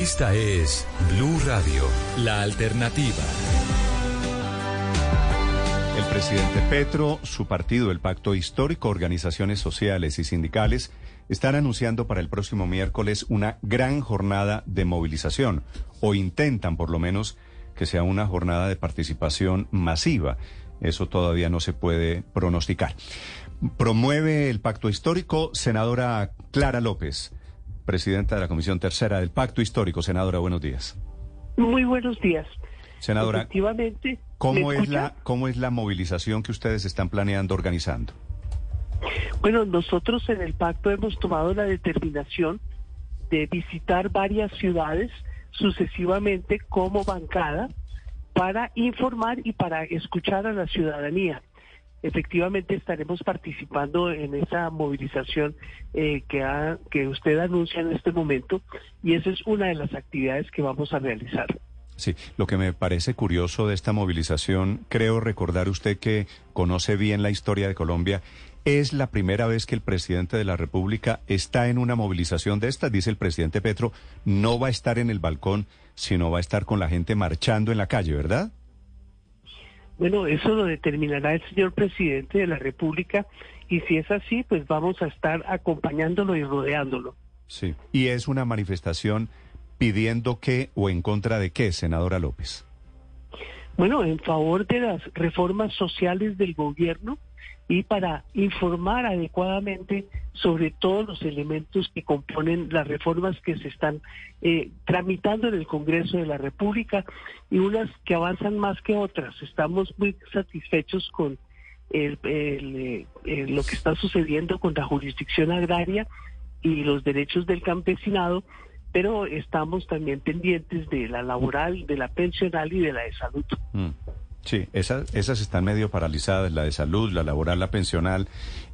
Esta es Blue Radio, la alternativa. El presidente Petro, su partido, el Pacto Histórico, organizaciones sociales y sindicales están anunciando para el próximo miércoles una gran jornada de movilización, o intentan por lo menos que sea una jornada de participación masiva. Eso todavía no se puede pronosticar. Promueve el Pacto Histórico senadora Clara López, presidenta de la Comisión Tercera del Pacto Histórico. Senadora, buenos días. Muy buenos días. Senadora, Efectivamente, ¿cómo ¿me es, la, ¿cómo es la movilización que ustedes están planeando organizando? Bueno, nosotros en el pacto hemos tomado la determinación de visitar varias ciudades sucesivamente como bancada para informar y para escuchar a la ciudadanía. Efectivamente estaremos participando en esa movilización eh, que, ha- que usted anuncia en este momento y esa es una de las actividades que vamos a realizar. Sí, lo que me parece curioso de esta movilización, creo recordar usted que conoce bien la historia de Colombia, es la primera vez que el presidente de la República está en una movilización de estas, dice el presidente Petro, no va a estar en el balcón, sino va a estar con la gente marchando en la calle, ¿verdad? Bueno, eso lo determinará el señor presidente de la República y si es así, pues vamos a estar acompañándolo y rodeándolo. Sí. Y es una manifestación pidiendo qué o en contra de qué, senadora López. Bueno, en favor de las reformas sociales del gobierno y para informar adecuadamente sobre todos los elementos que componen las reformas que se están eh, tramitando en el Congreso de la República y unas que avanzan más que otras. Estamos muy satisfechos con el- eh, eh, lo que está sucediendo con la jurisdicción agraria y los derechos del campesinado, pero estamos también pendientes de la laboral, de la pensional y de la de salud. Mm. Sí, esas, esas están medio paralizadas, la de salud, la laboral, la pensional.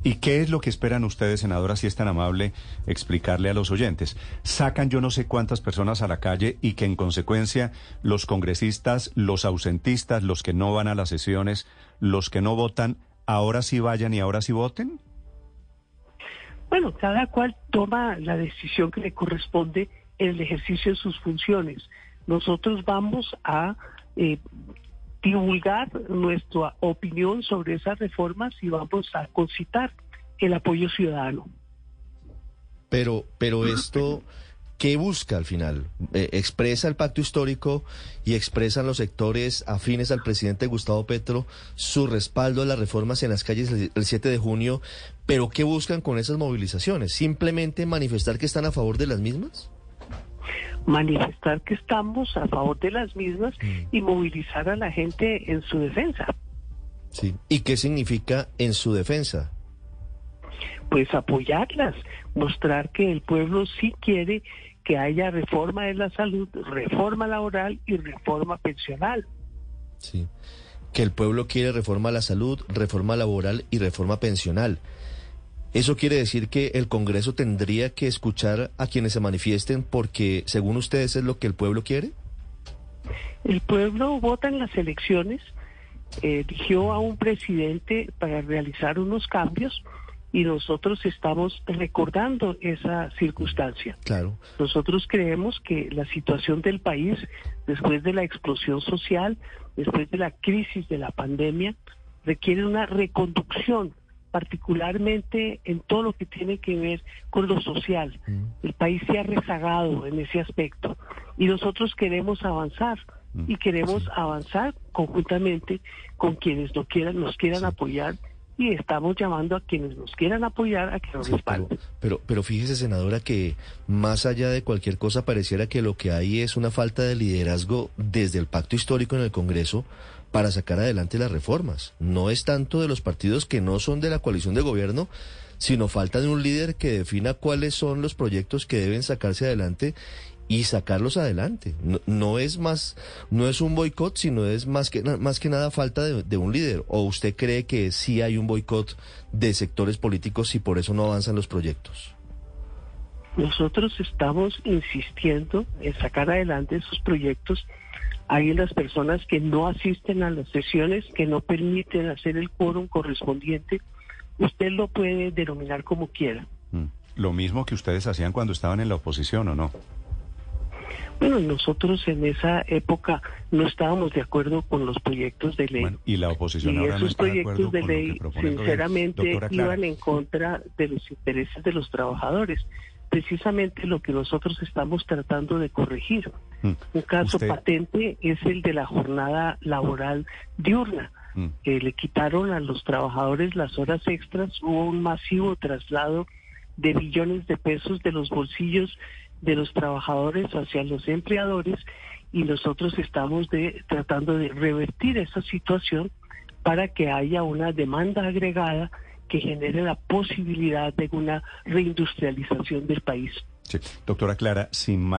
¿Y qué es lo que esperan ustedes, senadora, si es tan amable explicarle a los oyentes? Sacan yo no sé cuántas personas a la calle y que en consecuencia los congresistas, los ausentistas, los que no van a las sesiones, los que no votan, ahora sí vayan y ahora sí voten? Bueno, cada cual toma la decisión que le corresponde en el ejercicio de sus funciones. Nosotros vamos a eh, divulgar nuestra opinión sobre esas reformas y vamos a concitar el apoyo ciudadano. Pero, pero esto, ¿qué busca al final? Eh, expresa el pacto histórico y expresan los sectores afines al presidente Gustavo Petro su respaldo a las reformas en las calles el, el 7 de junio, pero ¿qué buscan con esas movilizaciones? ¿Simplemente manifestar que están a favor de las mismas? Manifestar que estamos a favor de las mismas y movilizar a la gente en su defensa. Sí. ¿Y qué significa en su defensa? pues apoyarlas, mostrar que el pueblo sí quiere que haya reforma de la salud, reforma laboral y reforma pensional. Sí. Que el pueblo quiere reforma a la salud, reforma laboral y reforma pensional. ¿Eso quiere decir que el Congreso tendría que escuchar a quienes se manifiesten porque, según ustedes, es lo que el pueblo quiere? El pueblo vota en las elecciones, eh, eligió a un presidente para realizar unos cambios y nosotros estamos recordando esa circunstancia. Claro. Nosotros creemos que la situación del país, después de la explosión social, después de la crisis de la pandemia, requiere una reconducción, particularmente en todo lo que tiene que ver con lo social. El país se ha rezagado en ese aspecto y nosotros queremos avanzar y queremos avanzar conjuntamente con quienes nos quieran, nos quieran apoyar y estamos llamando a quienes nos quieran apoyar a que nos Sí, pero, respalden. pero, pero fíjese, senadora, que más allá de cualquier cosa pareciera que lo que hay es una falta de liderazgo desde el pacto histórico en el Congreso para sacar adelante las reformas. No es tanto de los partidos que no son de la coalición de gobierno, sino falta de un líder que defina cuáles son los proyectos que deben sacarse adelante y sacarlos adelante. No, es más, no es un boicot, sino es más que, más que nada falta de, de un líder. ¿O usted cree que sí hay un boicot de sectores políticos y por eso no avanzan los proyectos? Nosotros estamos insistiendo en sacar adelante esos proyectos. Hay las personas que no asisten a las sesiones, que no permiten hacer el quórum correspondiente. Usted lo puede denominar como quiera. Mm. Lo mismo que ustedes hacían cuando estaban en la oposición, ¿o no? Bueno, nosotros en esa época no estábamos de acuerdo con los proyectos de ley. Bueno, y la oposición y ahora no esos de proyectos acuerdo de con lo ley, sinceramente, iban en contra de los intereses de los trabajadores. Precisamente lo que nosotros estamos tratando de corregir. mm, Un caso usted- patente es el de la jornada laboral diurna. Mm. que le quitaron a los trabajadores las horas extras, hubo un masivo traslado de billones de pesos de los bolsillos de los trabajadores hacia los empleadores y nosotros estamos de, tratando de revertir esa situación para que haya una demanda agregada que genere la posibilidad de una reindustrialización del país. Sí. Doctora Clara, sin más.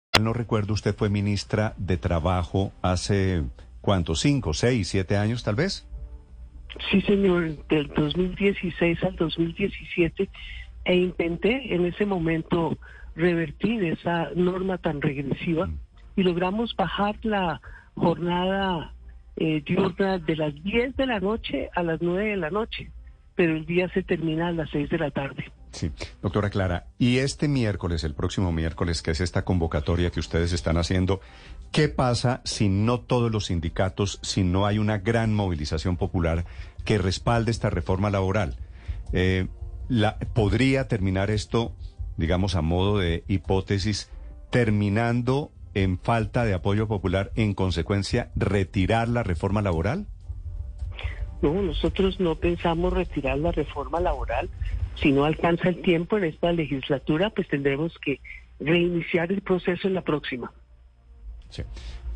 No recuerdo, usted fue ministra de Trabajo hace, ¿cuánto? ¿Cinco, seis, siete años tal vez? Sí, señor, del 2016 al 2017 e intenté en ese momento revertir esa norma tan regresiva y logramos bajar la jornada eh, diurna de las 10 de la noche a las 9 de la noche, pero el día se termina a las 6 de la tarde. Sí, doctora Clara, y este miércoles, el próximo miércoles, que es esta convocatoria que ustedes están haciendo, ¿qué pasa si no todos los sindicatos, si no hay una gran movilización popular que respalde esta reforma laboral? Eh, la, ¿Podría terminar esto, digamos, a modo de hipótesis, terminando en falta de apoyo popular, en consecuencia, retirar la reforma laboral? No, nosotros no pensamos retirar la reforma laboral. Si no alcanza el tiempo en esta legislatura, pues tendremos que reiniciar el proceso en la próxima. Sí.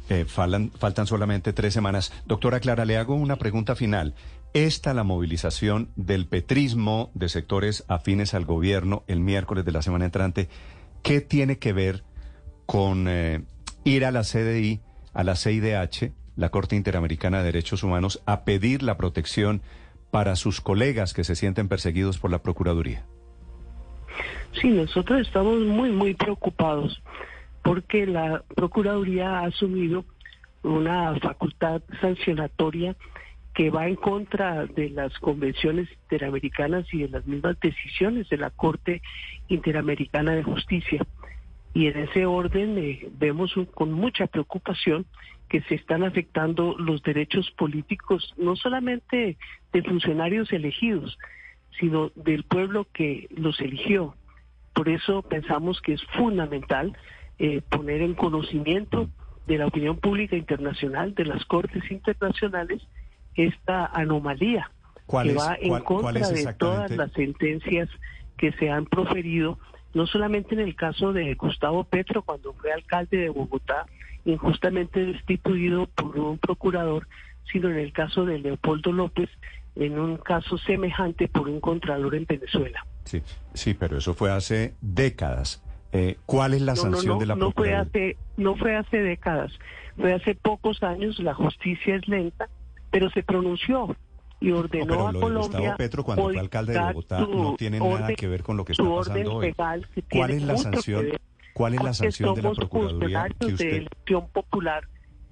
Eh, faltan solamente tres semanas. Doctora Clara, le hago una pregunta final. ¿Esta la movilización del petrismo de sectores afines al gobierno el miércoles de la semana entrante? ¿Qué tiene que ver con eh, ir a la CDI, a la CIDH, la Corte Interamericana de Derechos Humanos, a pedir la protección para sus colegas que se sienten perseguidos por la Procuraduría? Sí, nosotros estamos muy, muy preocupados porque la Procuraduría ha asumido una facultad sancionatoria que va en contra de las convenciones interamericanas y de las mismas decisiones de la Corte Interamericana de Justicia. Y en ese orden eh, vemos con mucha preocupación que se están afectando los derechos políticos, no solamente de funcionarios elegidos, sino del pueblo que los eligió. Por eso pensamos que es fundamental eh, poner en conocimiento de la opinión pública internacional, de las cortes internacionales, esta anomalía ¿Cuál que es- va en cuál- contra de todas las sentencias que se han proferido, no solamente en el caso de Gustavo Petro, cuando fue alcalde de Bogotá, injustamente destituido por un procurador, sino en el caso de Leopoldo López, en un caso semejante por un contralor en Venezuela. Sí, sí, pero eso fue hace décadas. Eh, ¿Cuál es la no, sanción no, de la no fue hace no fue hace décadas fue hace pocos años la justicia es lenta pero se pronunció y ordenó a Colombia Gustavo Petro cuando fue alcalde de Bogotá no tiene nada que ver con lo que está pasando hoy. ¿Cuál es la sanción? ¿Cuál es la sanción de la Procuraduría que funcionarios de usted elección popular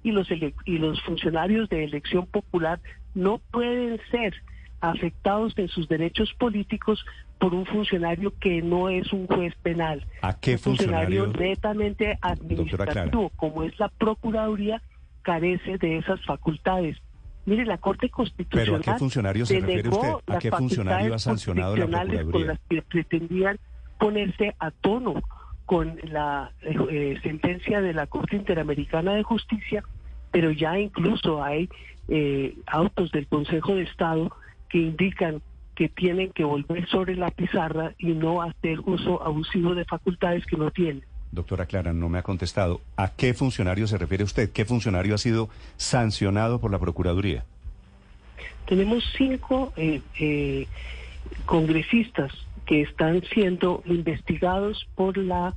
y los ele- y los funcionarios de elección popular no pueden ser afectados en sus derechos políticos por un funcionario que no es un juez penal. ¿A qué un funcionario funcionario? netamente administrativo, como es la Procuraduría, carece de esas facultades. Mire, la Corte ¿Pero Constitucional a qué funcionario se refiere usted? ¿A qué funcionario ha sancionado la constitucionales con Procuraduría? las que pretendían ponerse a tono con la eh, sentencia de la Corte Interamericana de Justicia, pero ya incluso hay eh, autos del Consejo de Estado que indican que tienen que volver sobre la pizarra y no hacer uso abusivo de facultades que no tienen. Doctora Clara, no me ha contestado. ¿A qué funcionario se refiere usted? ¿Qué funcionario ha sido sancionado por la Procuraduría? Tenemos cinco eh, eh, congresistas que están siendo investigados por la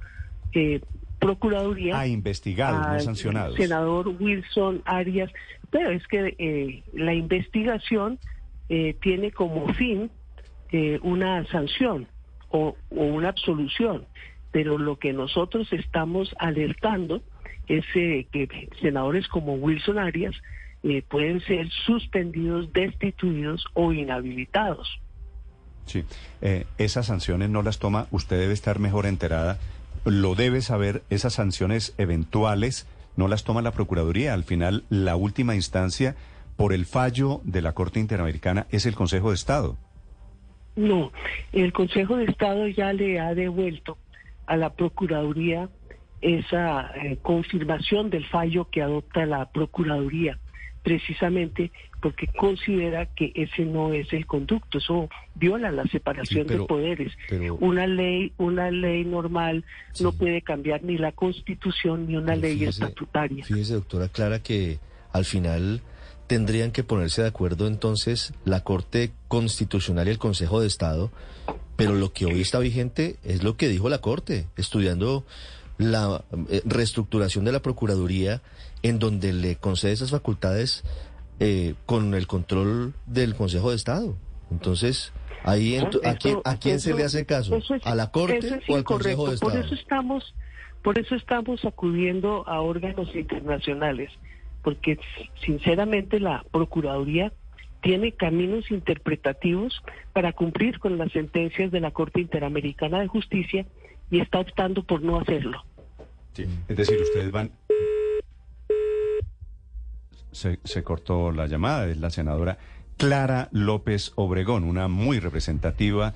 eh, Procuraduría. Ah, investigados, no sancionados. Senador Wilson Arias. Pero es que la investigación tiene como fin una sanción o, o una absolución pero lo que nosotros estamos alertando es eh, que senadores como Wilson Arias eh, pueden ser suspendidos, destituidos o inhabilitados. Sí, eh, esas sanciones no las toma, usted debe estar mejor enterada, lo debe saber, esas sanciones eventuales no las toma la Procuraduría, al final la última instancia por el fallo de la Corte Interamericana es el Consejo de Estado. No, el Consejo de Estado ya le ha devuelto a la Procuraduría esa eh, confirmación del fallo que adopta la Procuraduría, precisamente porque considera que ese no es el conducto, eso viola la separación de poderes. Una ley, una ley normal no puede cambiar ni la Constitución ni una ley estatutaria. Fíjese, doctora Clara, que al final tendrían que ponerse de acuerdo entonces la Corte Constitucional y el Consejo de Estado pero lo que hoy está vigente es lo que dijo la Corte, estudiando la eh, reestructuración de la Procuraduría, en donde le concede esas facultades eh, con el control del Consejo de Estado. Entonces, ahí ¿a, quién, se le hace caso? ¿A la Corte o al Consejo de Estado? Por eso estamos, por eso estamos acudiendo a órganos internacionales, porque sinceramente la Procuraduría tiene caminos interpretativos para cumplir con las sentencias de la Corte Interamericana de Justicia y está optando por no hacerlo. Sí, es decir, ustedes van... Se, se cortó la llamada, es la senadora Clara López Obregón, una muy representativa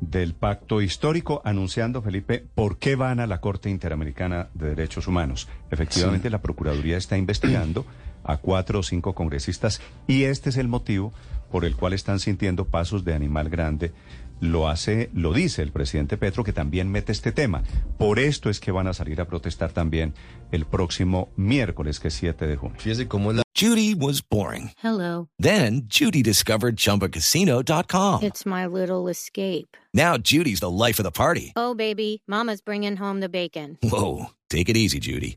del pacto histórico, anunciando, Felipe, por qué van a la Corte Interamericana de Derechos Humanos. Efectivamente, la Procuraduría está investigando a cuatro o cinco congresistas y este es el motivo por el cual están sintiendo pasos de animal grande. Lo hace, lo dice el presidente Petro, que también mete este tema. Por esto es que van a salir a protestar también el próximo miércoles, que es 7 de junio. Fíjese cómo la... Judy was boring. Hello. Then Judy discovered chumbacasino.com. It's my little escape. Now Judy's the life of the party. Oh, baby, mama's bringing home the bacon. Whoa, take it easy, Judy.